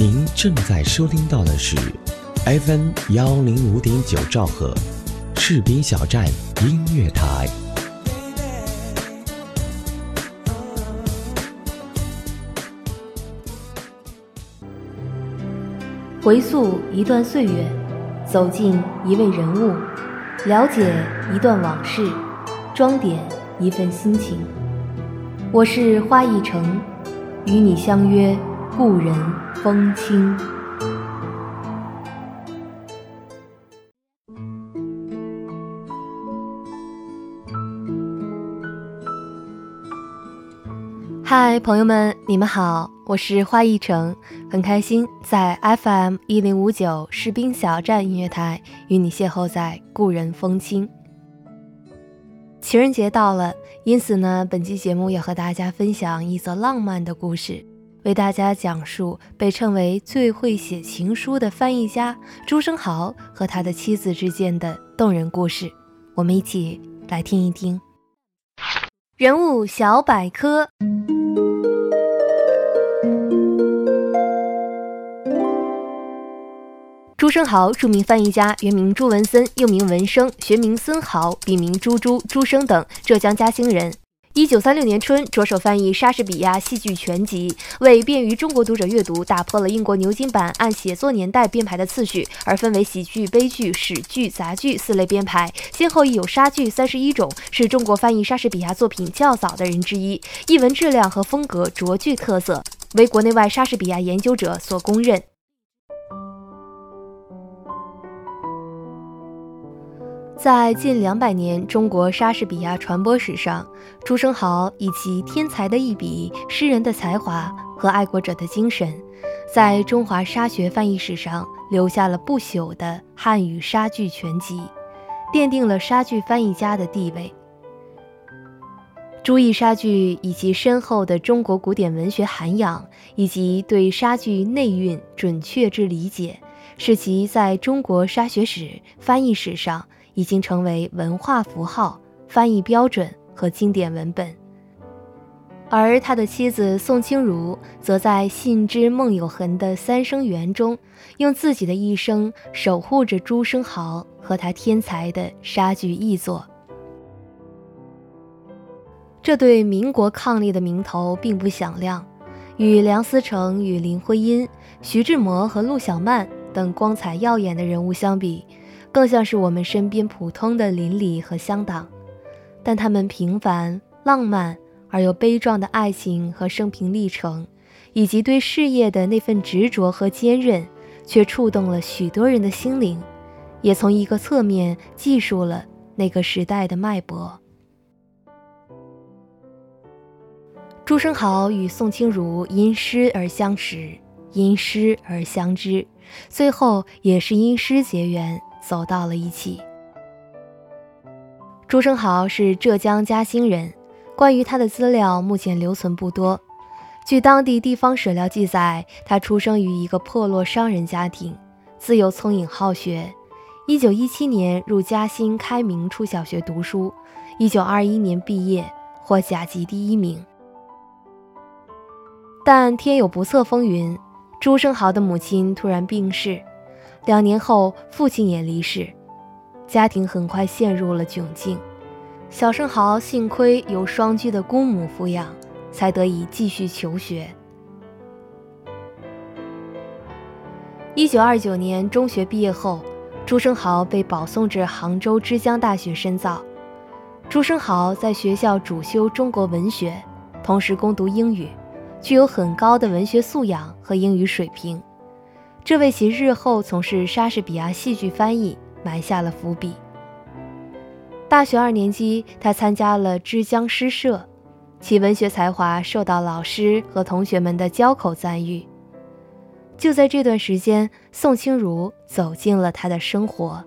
您正在收听到的是 FM 幺零五点九兆赫，士兵小站音乐台。回溯一段岁月，走进一位人物，了解一段往事，装点一份心情。我是花一城，与你相约故人风清。嗨，朋友们，你们好。我是花一城，很开心在 FM 一零五九士兵小站音乐台与你邂逅在故人风清。情人节到了，因此呢，本期节目要和大家分享一则浪漫的故事，为大家讲述被称为最会写情书的翻译家朱生豪和他的妻子之间的动人故事。我们一起来听一听人物小百科。朱生豪，著名翻译家，原名朱文森，又名文生，学名森豪，笔名朱朱、朱生等，浙江嘉兴人。一九三六年春，着手翻译莎士比亚戏剧全集，为便于中国读者阅读，打破了英国牛津版按写作年代编排的次序，而分为喜剧、悲剧、史剧、杂剧四类编排，先后亦有莎剧三十一种，是中国翻译莎士比亚作品较早的人之一，译文质量和风格卓具特色，为国内外莎士比亚研究者所公认。在近两百年中国莎士比亚传播史上，朱生豪以其天才的一笔、诗人的才华和爱国者的精神，在中华莎学翻译史上留下了不朽的汉语莎剧全集，奠定了莎剧翻译家的地位。朱译莎剧以其深厚的中国古典文学涵养，以及对莎剧内蕴准确之理解，使其在中国莎学史、翻译史上。已经成为文化符号、翻译标准和经典文本，而他的妻子宋清如则在“信之梦有痕”的三生缘中，用自己的一生守护着朱生豪和他天才的莎剧译作。这对民国伉俪的名头并不响亮，与梁思成与林徽因、徐志摩和陆小曼等光彩耀眼的人物相比。更像是我们身边普通的邻里和乡党，但他们平凡、浪漫而又悲壮的爱情和生平历程，以及对事业的那份执着和坚韧，却触动了许多人的心灵，也从一个侧面记述了那个时代的脉搏。朱生豪与宋清如因诗而相识，因诗而相知，最后也是因诗结缘。走到了一起。朱生豪是浙江嘉兴人，关于他的资料目前留存不多。据当地地方史料记载，他出生于一个破落商人家庭，自幼聪颖好学。一九一七年入嘉兴开明初小学读书，一九二一年毕业，获甲级第一名。但天有不测风云，朱生豪的母亲突然病逝。两年后，父亲也离世，家庭很快陷入了窘境。小生豪幸亏有双居的姑母抚养，才得以继续求学。一九二九年中学毕业后，朱生豪被保送至杭州之江大学深造。朱生豪在学校主修中国文学，同时攻读英语，具有很高的文学素养和英语水平。这为其日后从事莎士比亚戏剧翻译埋下了伏笔。大学二年级，他参加了之江诗社，其文学才华受到老师和同学们的交口赞誉。就在这段时间，宋清如走进了他的生活。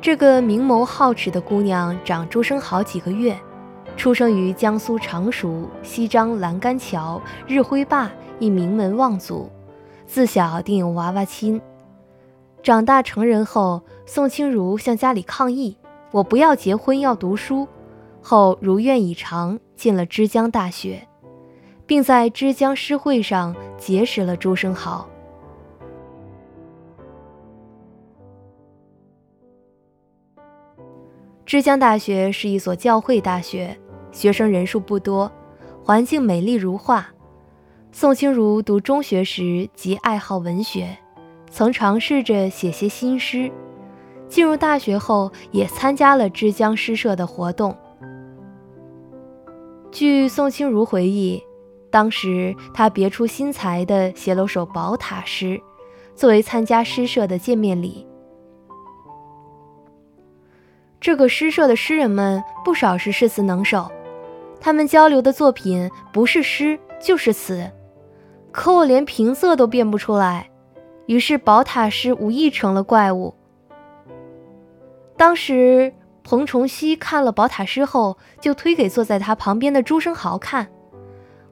这个明眸皓齿的姑娘长朱生好几个月。出生于江苏常熟西张栏杆桥日晖坝一名门望族，自小定有娃娃亲。长大成人后，宋清如向家里抗议：“我不要结婚，要读书。”后如愿以偿，进了之江大学。并在之江诗会上结识了朱生豪。之江大学是一所教会大学，学生人数不多，环境美丽如画。宋清如读中学时即爱好文学，曾尝试着写些新诗。进入大学后，也参加了之江诗社的活动。据宋清如回忆，当时他别出心裁地写了首宝塔诗，作为参加诗社的见面礼。这个诗社的诗人们不少是诗词能手，他们交流的作品不是诗就是词，可我连平仄都辨不出来，于是宝塔诗无意成了怪物。当时彭崇熙看了宝塔诗后，就推给坐在他旁边的朱生豪看。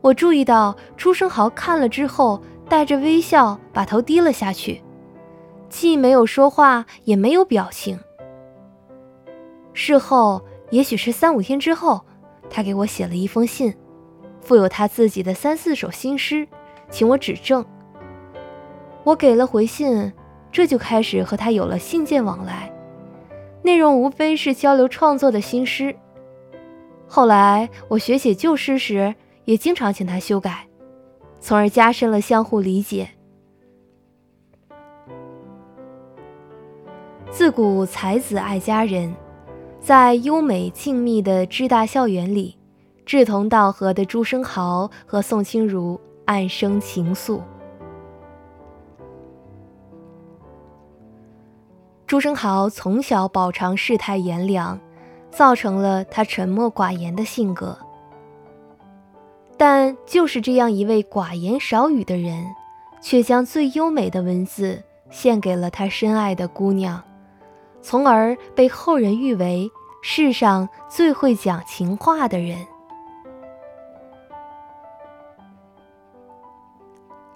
我注意到朱生豪看了之后，带着微笑把头低了下去，既没有说话，也没有表情。事后，也许是三五天之后，他给我写了一封信，附有他自己的三四首新诗，请我指正。我给了回信，这就开始和他有了信件往来，内容无非是交流创作的新诗。后来我学写旧诗时，也经常请他修改，从而加深了相互理解。自古才子爱佳人。在优美静谧的知大校园里，志同道合的朱生豪和宋清如暗生情愫。朱生豪从小饱尝世态炎凉，造成了他沉默寡言的性格。但就是这样一位寡言少语的人，却将最优美的文字献给了他深爱的姑娘。从而被后人誉为世上最会讲情话的人。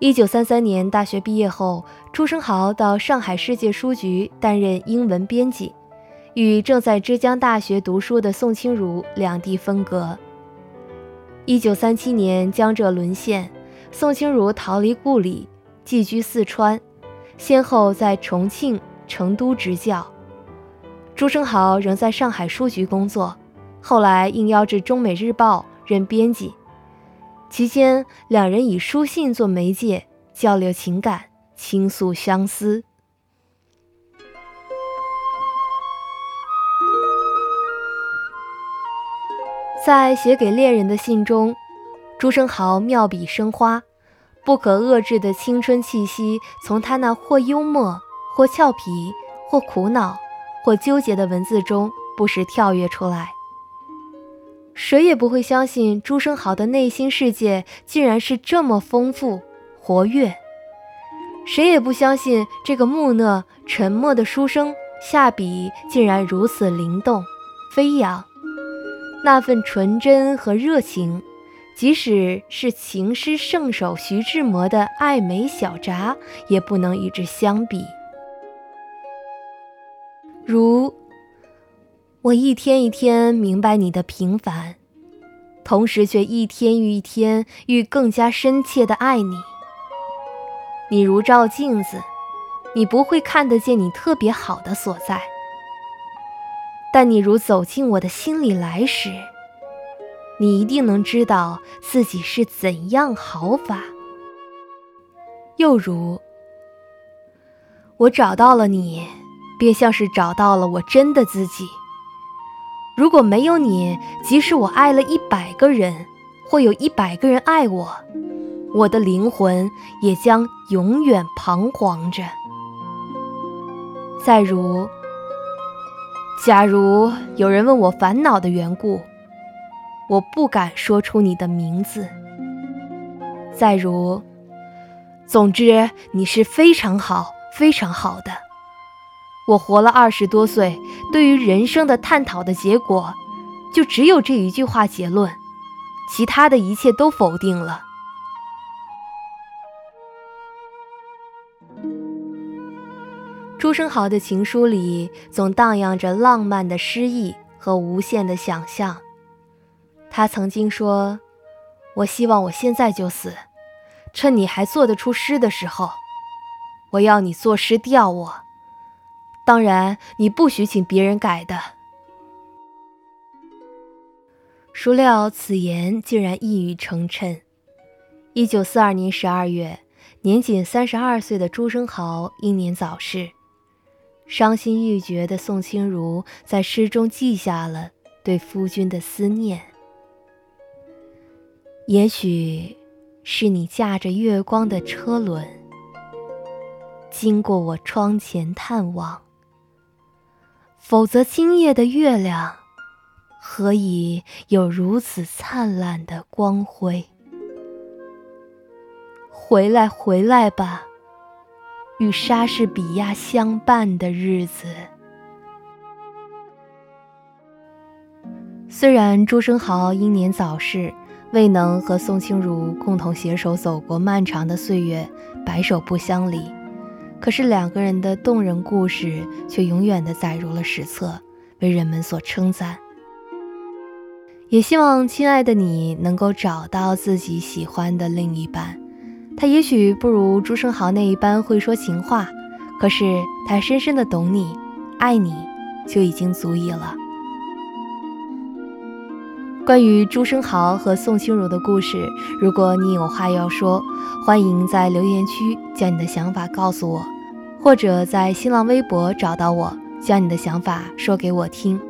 一九三三年大学毕业后，朱生豪到上海世界书局担任英文编辑，与正在浙江大学读书的宋清如两地分隔。一九三七年江浙沦陷，宋清如逃离故里，寄居四川，先后在重庆、成都执教。朱生豪仍在上海书局工作，后来应邀至中美日报任编辑。期间，两人以书信做媒介，交流情感，倾诉相思。在写给恋人的信中，朱生豪妙笔生花，不可遏制的青春气息从他那或幽默、或俏皮、或苦恼。或纠结的文字中不时跳跃出来，谁也不会相信朱生豪的内心世界竟然是这么丰富活跃，谁也不相信这个木讷沉默的书生下笔竟然如此灵动飞扬，那份纯真和热情，即使是情诗圣手徐志摩的《爱美小札》，也不能与之相比。如我一天一天明白你的平凡，同时却一天又一天愈更加深切的爱你。你如照镜子，你不会看得见你特别好的所在，但你如走进我的心里来时，你一定能知道自己是怎样好法。又如我找到了你。便像是找到了我真的自己。如果没有你，即使我爱了一百个人，或有一百个人爱我，我的灵魂也将永远彷徨着。再如，假如有人问我烦恼的缘故，我不敢说出你的名字。再如，总之你是非常好、非常好的。我活了二十多岁，对于人生的探讨的结果，就只有这一句话结论，其他的一切都否定了。朱生豪的情书里总荡漾着浪漫的诗意和无限的想象。他曾经说：“我希望我现在就死，趁你还做得出诗的时候。我要你作诗吊我，当然你不许请别人改的。孰料此言竟然一语成谶。一九四二年十二月，年仅三十二岁的朱生豪英年早逝。伤心欲绝的宋清如在诗中记下了对夫君的思念。也许是你驾着月光的车轮，经过我窗前探望。否则今夜的月亮，何以有如此灿烂的光辉？回来，回来吧。与莎士比亚相伴的日子。虽然朱生豪英年早逝，未能和宋清如共同携手走过漫长的岁月，白首不相离，可是两个人的动人故事却永远的载入了史册，为人们所称赞。也希望亲爱的你能够找到自己喜欢的另一半。他也许不如朱生豪那一般会说情话，可是他深深的懂你，爱你，就已经足矣了。关于朱生豪和宋清如的故事，如果你有话要说，欢迎在留言区将你的想法告诉我，或者在新浪微博找到我，将你的想法说给我听。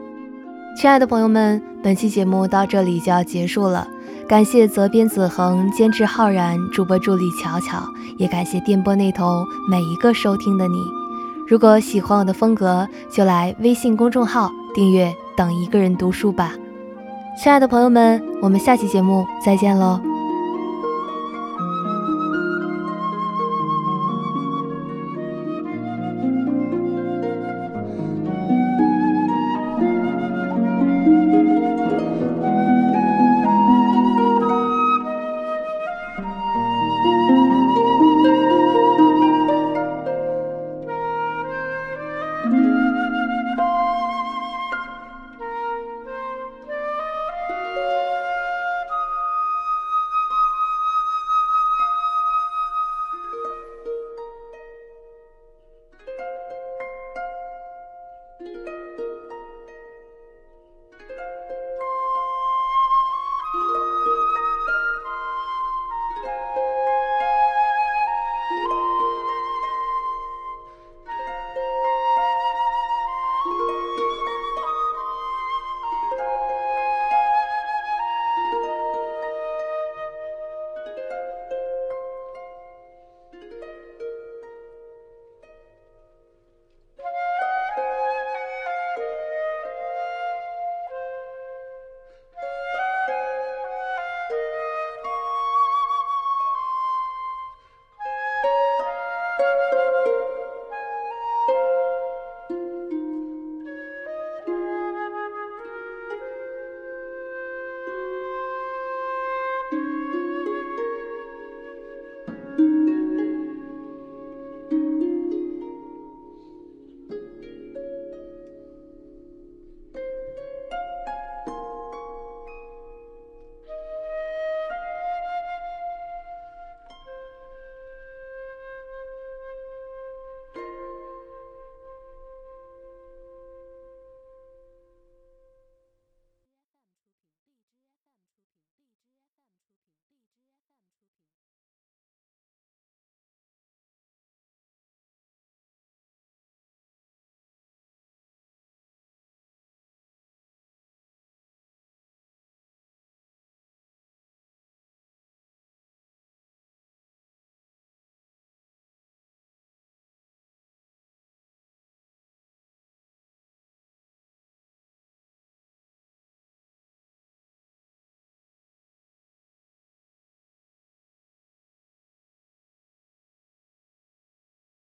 亲爱的朋友们，本期节目到这里就要结束了。感谢责编子恒、监制浩然、主播助理巧巧，也感谢电波那头每一个收听的你。如果喜欢我的风格，就来微信公众号订阅“等一个人读书”吧。亲爱的朋友们，我们下期节目再见喽！you